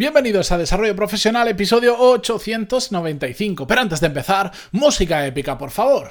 Bienvenidos a Desarrollo Profesional, episodio 895. Pero antes de empezar, música épica, por favor.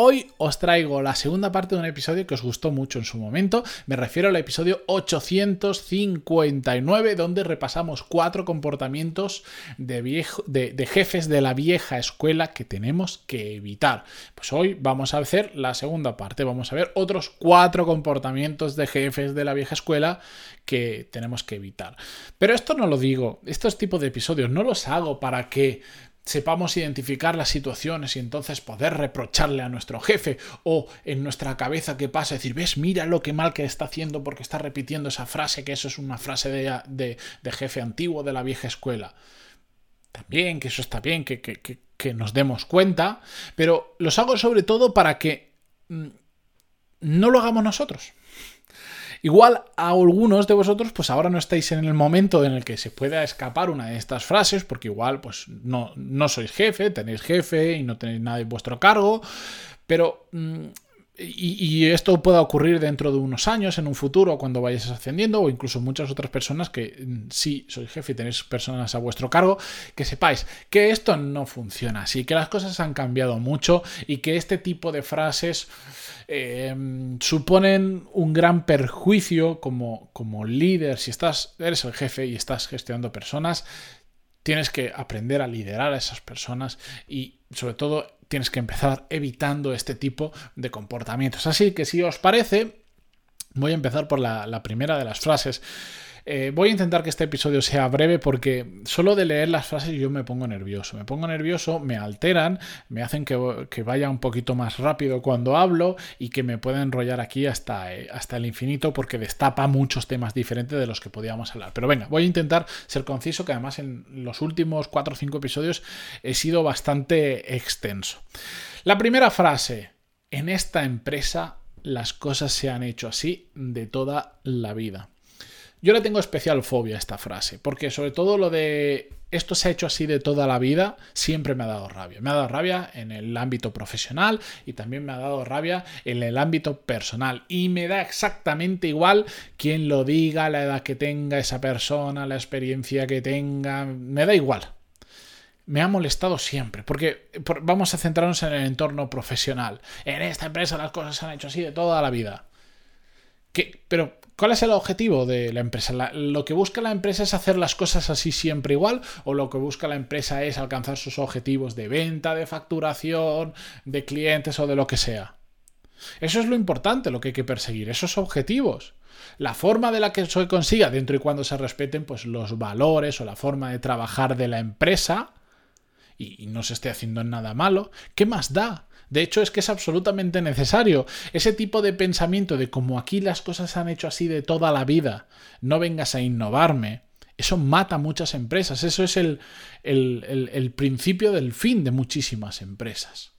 Hoy os traigo la segunda parte de un episodio que os gustó mucho en su momento. Me refiero al episodio 859, donde repasamos cuatro comportamientos de, jefes de la vieja escuela que tenemos que evitar. Pues hoy vamos a hacer la segunda parte. Vamos a ver otros cuatro comportamientos de jefes de la vieja escuela que tenemos que evitar. Pero esto no lo digo, estos tipos de episodios no los hago para que sepamos identificar las situaciones y entonces poder reprocharle a nuestro jefe o en nuestra cabeza que pasa decir, ves, mira lo que mal que está haciendo porque está repitiendo esa frase, que eso es una frase de, jefe antiguo de la vieja escuela. También, que eso está bien, que, que nos demos cuenta, pero los hago sobre todo para que mm, no lo hagamos nosotros. Igual a algunos de vosotros, pues ahora no estáis en el momento en el que se pueda escapar una de estas frases, porque igual, pues no, no sois jefe, tenéis jefe y no tenéis nada en vuestro cargo, pero mm, y, esto pueda ocurrir dentro de unos años, en un futuro, cuando vayáis ascendiendo, o incluso muchas otras personas que mm, sí sois jefe y tenéis personas a vuestro cargo, que sepáis que esto no funciona así, que las cosas han cambiado mucho y que este tipo de frases em, suponen un gran perjuicio como, como líder. Si estás, eres el jefe y estás gestionando personas, tienes que aprender a liderar a esas personas y sobre todo tienes que empezar evitando este tipo de comportamientos. Así que si os parece, voy a empezar por la, primera de las frases. Eh, voy a intentar que este episodio sea breve porque solo de leer las frases yo me pongo nervioso. Me pongo nervioso, me alteran, me hacen que, vaya un poquito más rápido cuando hablo y que me pueda enrollar aquí hasta, eh, hasta el infinito porque destapa muchos temas diferentes de los que podíamos hablar. Pero venga, voy a intentar ser conciso, que además en los últimos 4 o 5 episodios he sido bastante extenso. La primera frase, en esta empresa las cosas se han hecho así de toda la vida. Yo le tengo especial fobia a esta frase, porque sobre todo lo de esto se ha hecho así de toda la vida, siempre me ha dado rabia. Me ha dado rabia en el ámbito profesional y también me ha dado rabia en el ámbito personal. Y me da exactamente igual quien lo diga, la edad que tenga esa persona, la experiencia que tenga, me da igual. Me ha molestado siempre, porque vamos a centrarnos en el entorno profesional. En esta empresa las cosas se han hecho así de toda la vida. Pero ¿Cuál es el objetivo de la empresa? ¿Lo que busca la empresa es hacer las cosas así siempre igual? ¿O lo que busca la empresa es alcanzar sus objetivos de venta, de facturación, de clientes o de lo que sea? Eso es lo importante, lo que hay que perseguir, esos objetivos. La forma de la que se consiga, dentro y cuando se respeten pues, los valores o la forma de trabajar de la empresa, y no se esté haciendo nada malo, ¿qué más da? De hecho, es que es absolutamente necesario. Ese tipo de pensamiento de como aquí las cosas se han hecho así de toda la vida, no vengas a innovarme, eso mata muchas empresas. Eso es el, el, principio del fin de muchísimas empresas.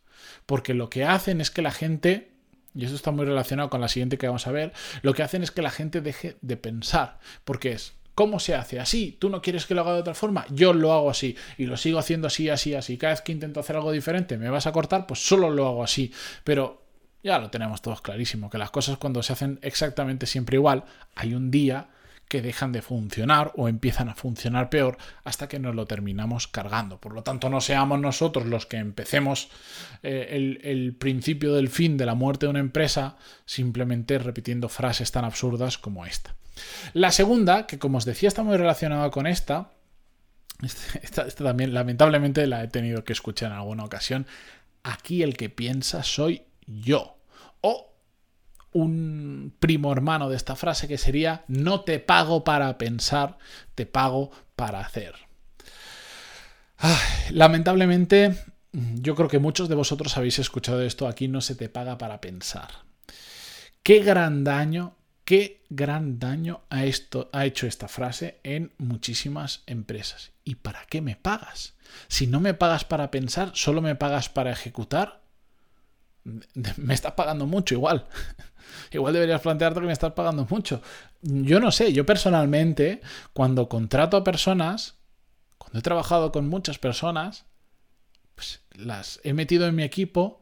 Porque lo que hacen es que la gente y esto está muy relacionado con la siguiente que vamos a ver, lo que hacen es que la gente deje de pensar, porque es, ¿Cómo se hace? Así. ¿Tú no quieres que lo haga de otra forma? Yo lo hago así. Y lo sigo haciendo así, así, así. Cada vez que intento hacer algo diferente, me vas a cortar, pues solo lo hago así. Pero ya lo tenemos todos clarísimo, que las cosas cuando se hacen exactamente siempre igual, hay un día que dejan de funcionar o empiezan a funcionar peor hasta que nos lo terminamos cargando. Por lo tanto, no seamos nosotros los que empecemos eh, el, el, principio del fin de la muerte de una empresa simplemente repitiendo frases tan absurdas como esta. La segunda, que como os decía está muy relacionada con esta, esta, también lamentablemente la he tenido que escuchar en alguna ocasión, aquí el que piensa soy yo. O un primo hermano de esta frase que sería, no te pago para pensar, te pago para hacer. lamentablemente, yo creo que muchos de vosotros habéis escuchado esto, aquí no se te paga para pensar. Qué gran daño qué gran daño ha, hecho esta frase en muchísimas empresas. ¿Y para qué me pagas? Si no me pagas para pensar, solo me pagas para ejecutar. me estás pagando mucho igual. igual deberías plantearte que me estás pagando mucho. Yo no sé, yo personalmente, cuando contrato a personas, cuando he trabajado con muchas personas, pues las he metido en mi equipo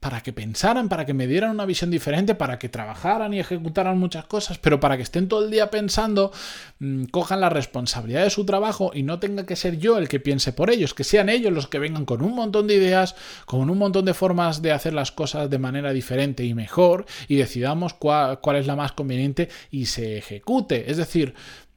para que pensaran, para que me dieran una visión diferente, para que trabajaran y ejecutaran muchas cosas, pero para que estén todo el día pensando, mm, cojan la responsabilidad de su trabajo y no tenga que ser yo el que piense por ellos, que sean ellos los que vengan con un montón de ideas, con un montón de formas de hacer las cosas de manera diferente y mejor, y decidamos cuál, cuál es la más conveniente y se ejecute. Es decir,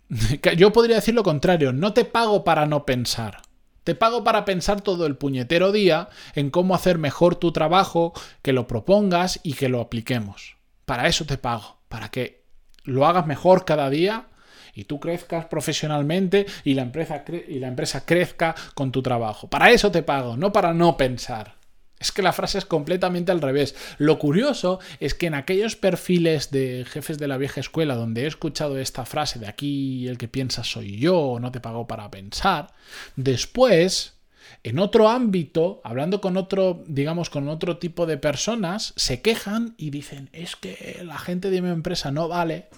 yo podría decir lo contrario, no te pago para no pensar. Te pago para pensar todo el puñetero día en cómo hacer mejor tu trabajo, que lo propongas y que lo apliquemos. Para eso te pago, para que lo hagas mejor cada día y tú crezcas profesionalmente y la empresa, y la empresa crezca con tu trabajo. Para eso te pago, no para no pensar. Es que la frase es completamente al revés. Lo curioso es que en aquellos perfiles de jefes de la vieja escuela donde he escuchado esta frase de aquí el que piensa soy yo, no te pago para pensar, después, en otro ámbito, hablando con otro, digamos, con otro tipo de personas, se quejan y dicen, es que la gente de mi empresa no vale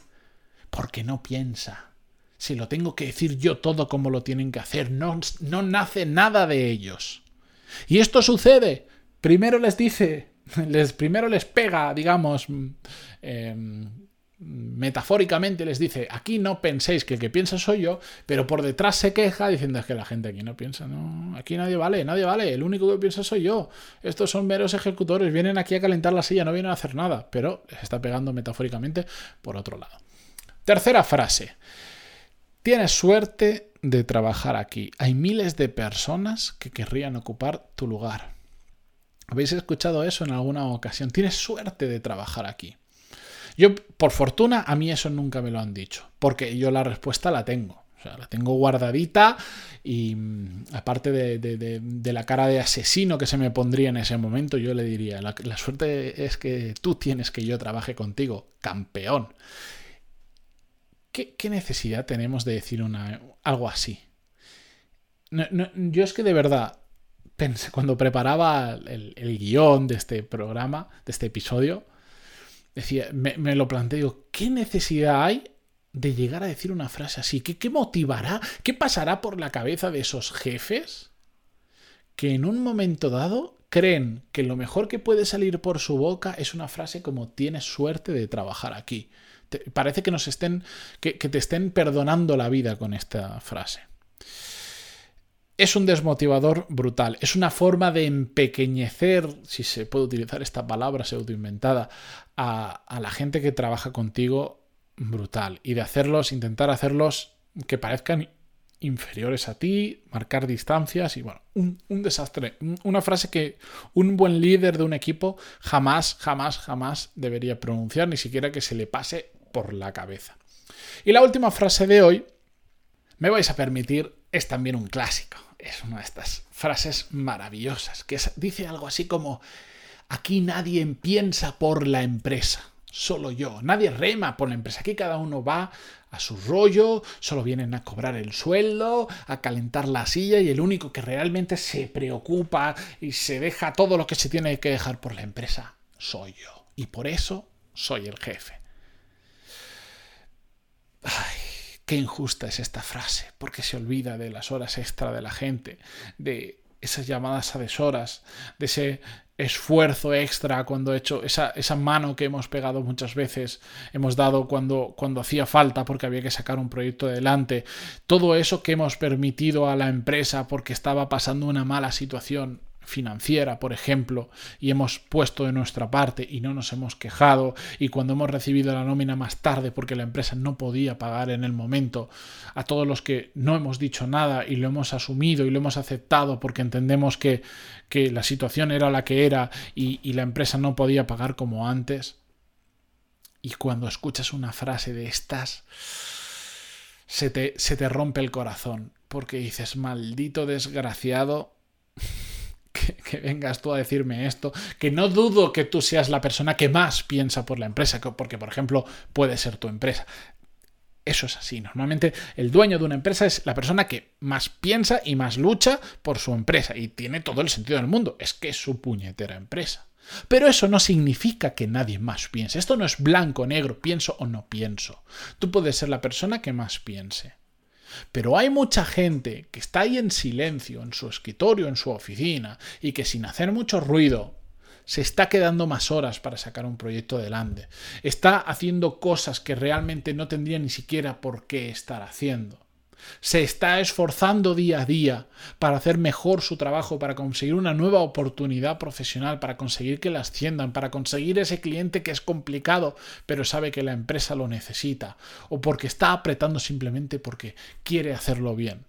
porque no piensa. Si lo tengo que decir yo todo como lo tienen que hacer, no, no nace nada de ellos. Y esto sucede primero les dice, les, primero les pega, digamos, mm, em, metafóricamente les dice, aquí no penséis que el que piensa soy yo, pero por detrás se queja diciendo es que la gente aquí no piensa, no, aquí nadie vale, nadie vale, el único que piensa soy yo. Estos son meros ejecutores, vienen aquí a calentar la silla, no vienen a hacer nada, pero les está pegando metafóricamente por otro lado. Tercera frase. Tienes suerte de trabajar aquí. Hay miles de personas que querrían ocupar tu lugar. ¿Habéis escuchado eso en alguna ocasión? Tienes suerte de trabajar aquí. Yo, por fortuna, a mí eso nunca me lo han dicho, porque yo la respuesta la tengo. O sea, la tengo guardadita y mm, aparte de, la cara de asesino que se me pondría en ese momento, yo le diría, la, suerte es que tú tienes que yo trabaje contigo, campeón. ¿Qué, necesidad tenemos de decir una, algo así? yo es que de verdad, cuando preparaba el, guion de este programa, de este episodio, decía, me, lo planteé, ¿qué necesidad hay de llegar a decir una frase así? ¿Qué, ¿Qué motivará? ¿Qué pasará por la cabeza de esos jefes que en un momento dado creen que lo mejor que puede salir por su boca es una frase como tienes suerte de trabajar aquí? parece que nos estén, que te estén perdonando la vida con esta frase es un desmotivador brutal. Es una forma de empequeñecer, si se puede utilizar esta palabra pseudoinventada, a, a la gente que trabaja contigo brutal. Y de hacerlos, intentar hacerlos que parezcan inferiores a ti, marcar distancias y bueno, un, un, desastre. Una frase que un buen líder de un equipo jamás, jamás, jamás debería pronunciar, ni siquiera que se le pase por la cabeza. Y la última frase de hoy, me vais a permitir es también un clásico. Es una de estas frases maravillosas, que dice algo así como, aquí nadie piensa por la empresa, solo yo. Nadie rema por la empresa. Aquí cada uno va a su rollo, solo vienen a cobrar el sueldo, a calentar la silla y el único que realmente se preocupa y se deja todo lo que se tiene que dejar por la empresa soy yo. Y por eso soy el jefe. Ay, Qué injusta es esta frase, porque se olvida de las horas extra de la gente, de esas llamadas a deshoras, de ese esfuerzo extra cuando he hecho esa, esa, mano que hemos pegado muchas veces, hemos dado cuando, cuando hacía falta porque había que sacar un proyecto adelante, todo eso que hemos permitido a la empresa porque estaba pasando una mala situación, financiera, por ejemplo, y hemos puesto de nuestra parte y no nos hemos quejado, y cuando hemos recibido la nómina más tarde porque la empresa no podía pagar en el momento, a todos los que no hemos dicho nada y lo hemos asumido y lo hemos aceptado porque entendemos que, que la situación era la que era y, y la empresa no podía pagar como antes, y cuando escuchas una frase de estas, se te, se te rompe el corazón, porque dices, maldito desgraciado que, vengas tú a decirme esto, que no dudo que tú seas la persona que más piensa por la empresa, porque por ejemplo puede ser tu empresa. Eso es así. Normalmente el dueño de una empresa es la persona que más piensa y más lucha por su empresa. Y tiene todo el sentido del mundo. Es que es su puñetera empresa. Pero eso no significa que nadie más piense. Esto no es blanco, negro, pienso o no pienso. Tú puedes ser la persona que más piense. Pero hay mucha gente que está ahí en silencio, en su escritorio, en su oficina, y que sin hacer mucho ruido se está quedando más horas para sacar un proyecto adelante. Está haciendo cosas que realmente no tendría ni siquiera por qué estar haciendo. Se está esforzando día a día para hacer mejor su trabajo, para conseguir una nueva oportunidad profesional, para conseguir que la asciendan, para conseguir ese cliente que es complicado, pero sabe que la empresa lo necesita, o porque está apretando simplemente porque quiere hacerlo bien.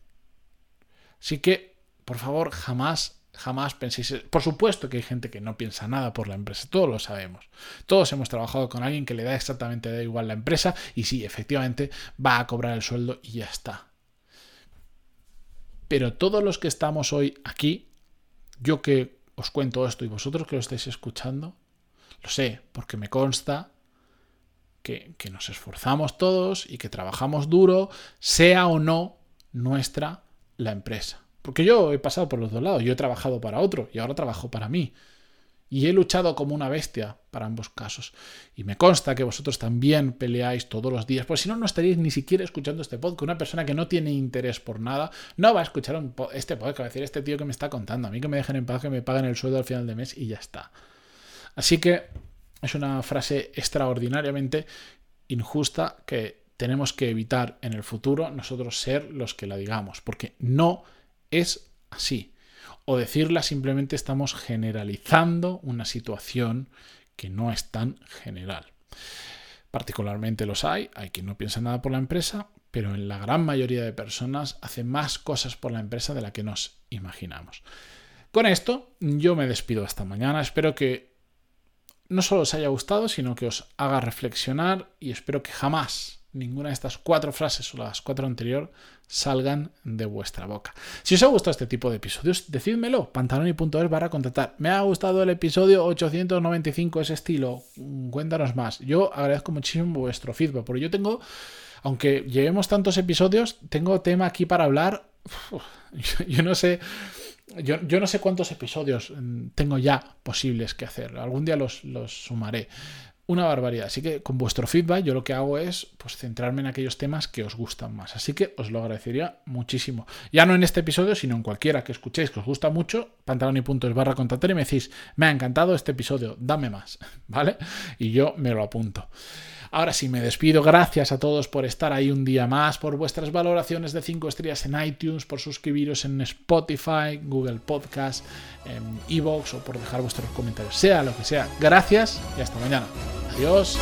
Así que, por favor, jamás Jamás penséis. Por supuesto que hay gente que no piensa nada por la empresa, todos lo sabemos. Todos hemos trabajado con alguien que le da exactamente da igual la empresa y sí, efectivamente va a cobrar el sueldo y ya está. Pero todos los que estamos hoy aquí, yo que os cuento esto y vosotros que lo estáis escuchando, lo sé, porque me consta que, nos esforzamos todos y que trabajamos duro, sea o no nuestra la empresa. Porque yo he pasado por los dos lados, yo he trabajado para otro y ahora trabajo para mí. Y he luchado como una bestia para ambos casos. Y me consta que vosotros también peleáis todos los días, pues si no, no estaríais ni siquiera escuchando este podcast. Una persona que no tiene interés por nada no va a escuchar este podcast, va a decir, este tío que me está contando, a mí que me dejen en paz, que me paguen el sueldo al final de mes y ya está. Así que es una frase extraordinariamente injusta que tenemos que evitar en el futuro nosotros ser los que la digamos, porque no es así. O decirla simplemente estamos generalizando una situación que no es tan general. Particularmente los hay, hay quien no piensa nada por la empresa, pero en la gran mayoría de personas hace más cosas por la empresa de la que nos imaginamos. Con esto yo me despido hasta mañana, espero que no solo os haya gustado, sino que os haga reflexionar y espero que jamás ninguna de estas cuatro frases o las cuatro anteriores salgan de vuestra boca. Si os ha gustado este tipo de episodios, decídmelo, pantaloni.es barra contratar. Me ha gustado el episodio 895, ese estilo, cuéntanos más. Yo agradezco muchísimo vuestro feedback, porque yo tengo, aunque llevemos tantos episodios, tengo tema aquí para hablar. yo, no sé... Yo, no sé cuántos episodios mm, tengo ya posibles que hacer. Algún día los, los sumaré una barbaridad. Así que con vuestro feedback yo lo que hago es pues, centrarme en aquellos temas que os gustan más. Así que os lo agradecería muchísimo. Ya no en este episodio, sino en cualquiera que escuchéis que os gusta mucho, pantaloni.es barra contactar y me decís, me ha encantado este episodio, dame más, ¿vale? Y yo me lo apunto. Ahora sí, me despido. Gracias a todos por estar ahí un día más, por vuestras valoraciones de 5 estrellas en iTunes, por suscribiros en Spotify, Google Podcast, en Evox o por dejar vuestros comentarios. Sea lo que sea. Gracias y hasta mañana. Adiós.